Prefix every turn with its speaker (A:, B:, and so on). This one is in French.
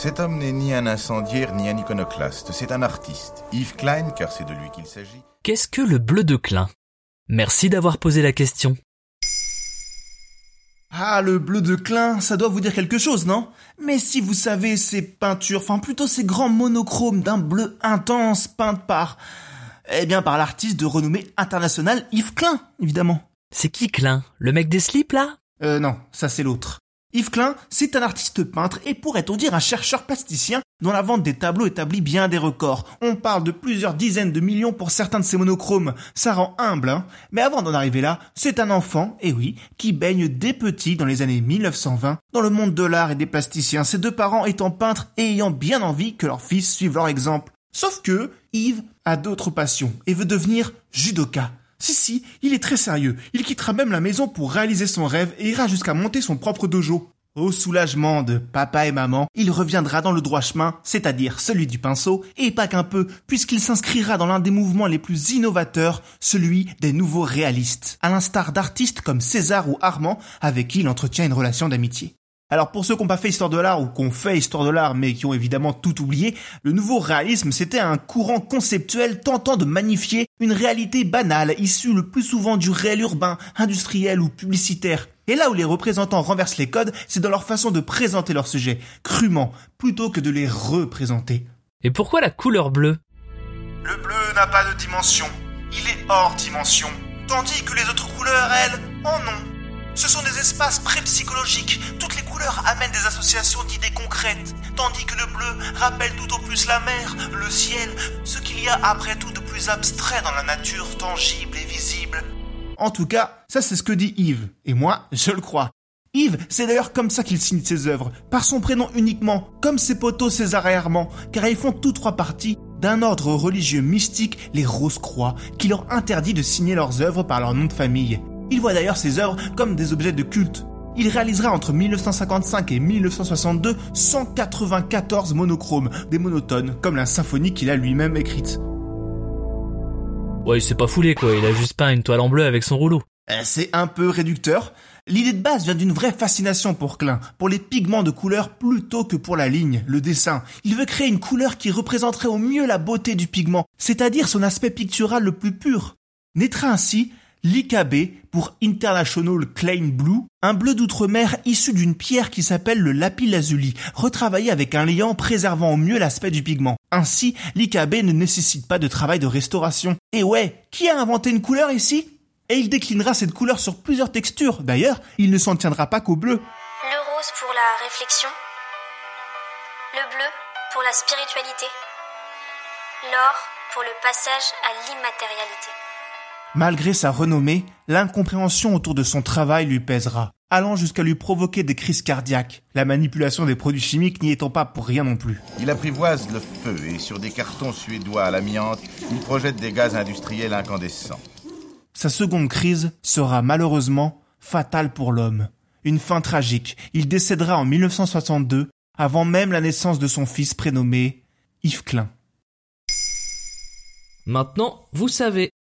A: Cet homme n'est ni un incendiaire ni un iconoclaste, c'est un artiste. Yves Klein, car c'est de lui qu'il s'agit.
B: Qu'est-ce que le bleu de Klein? Merci d'avoir posé la question.
C: Ah, le bleu de Klein, ça doit vous dire quelque chose, non? Mais si vous savez ces peintures, enfin plutôt ces grands monochromes d'un bleu intense peintes par... Eh bien par l'artiste de renommée internationale Yves Klein, évidemment.
B: C'est qui Klein? Le mec des slips là?
C: Euh non, ça c'est l'autre. Yves Klein, c'est un artiste peintre et pourrait-on dire un chercheur plasticien dont la vente des tableaux établit bien des records. On parle de plusieurs dizaines de millions pour certains de ses monochromes. Ça rend humble, hein Mais avant d'en arriver là, c'est un enfant, et oui, qui baigne dès petit dans les années 1920 dans le monde de l'art et des plasticiens, ses deux parents étant peintres et ayant bien envie que leur fils suive leur exemple. Sauf que Yves a d'autres passions et veut devenir judoka. Si, si, il est très sérieux. Il quittera même la maison pour réaliser son rêve et ira jusqu'à monter son propre dojo. Au soulagement de papa et maman, il reviendra dans le droit chemin, c'est-à-dire celui du pinceau, et pas qu'un peu, puisqu'il s'inscrira dans l'un des mouvements les plus innovateurs, celui des nouveaux réalistes, à l'instar d'artistes comme César ou Armand, avec qui il entretient une relation d'amitié. Alors pour ceux qui n'ont pas fait histoire de l'art ou qui ont fait histoire de l'art mais qui ont évidemment tout oublié, le nouveau réalisme c'était un courant conceptuel tentant de magnifier une réalité banale issue le plus souvent du réel urbain, industriel ou publicitaire. Et là où les représentants renversent les codes, c'est dans leur façon de présenter leur sujet, crûment, plutôt que de les représenter.
B: Et pourquoi la couleur bleue?
C: Le bleu n'a pas de dimension, il est hors dimension, tandis que les autres couleurs, elles, en ont. Ce sont des espaces pré-psychologiques. Couleurs amènent des associations d'idées concrètes, tandis que le bleu rappelle tout au plus la mer, le ciel, ce qu'il y a après tout de plus abstrait dans la nature tangible et visible. En tout cas, ça c'est ce que dit Yves, et moi, je le crois. Yves, c'est d'ailleurs comme ça qu'il signe ses œuvres, par son prénom uniquement, comme ses potos César et Armand, car ils font tous trois partie d'un ordre religieux mystique, les Rose-Croix, qui leur interdit de signer leurs œuvres par leur nom de famille. Il voit d'ailleurs ses œuvres comme des objets de culte. Il réalisera entre 1955 et 1962 194 monochromes, des monotones, comme la symphonie qu'il a lui-même écrite.
B: Ouais, il s'est pas foulé quoi, il a juste peint une toile en bleu avec son rouleau.
C: Euh, C'est un peu réducteur. L'idée de base vient d'une vraie fascination pour Klein, pour les pigments de couleur plutôt que pour la ligne, le dessin. Il veut créer une couleur qui représenterait au mieux la beauté du pigment, c'est-à-dire son aspect pictural le plus pur. Naîtra ainsi l'IKB pour International Klein Blue, un bleu d'outre-mer issu d'une pierre qui s'appelle le lapis lazuli, retravaillé avec un liant préservant au mieux l'aspect du pigment. Ainsi, l'IKB ne nécessite pas de travail de restauration. Et ouais, qui a inventé une couleur ici? Et il déclinera cette couleur sur plusieurs textures. D'ailleurs, il ne s'en tiendra pas qu'au bleu.
D: Le rose pour la réflexion. Le bleu pour la spiritualité. L'or pour le passage à l'immatérialité.
C: Malgré sa renommée, l'incompréhension autour de son travail lui pèsera, allant jusqu'à lui provoquer des crises cardiaques, la manipulation des produits chimiques n'y étant pas pour rien non plus.
A: Il apprivoise le feu et sur des cartons suédois à l'amiante, il projette des gaz industriels incandescents.
C: Sa seconde crise sera malheureusement fatale pour l'homme. Une fin tragique. Il décédera en 1962, avant même la naissance de son fils prénommé Yves Klein.
B: Maintenant, vous savez.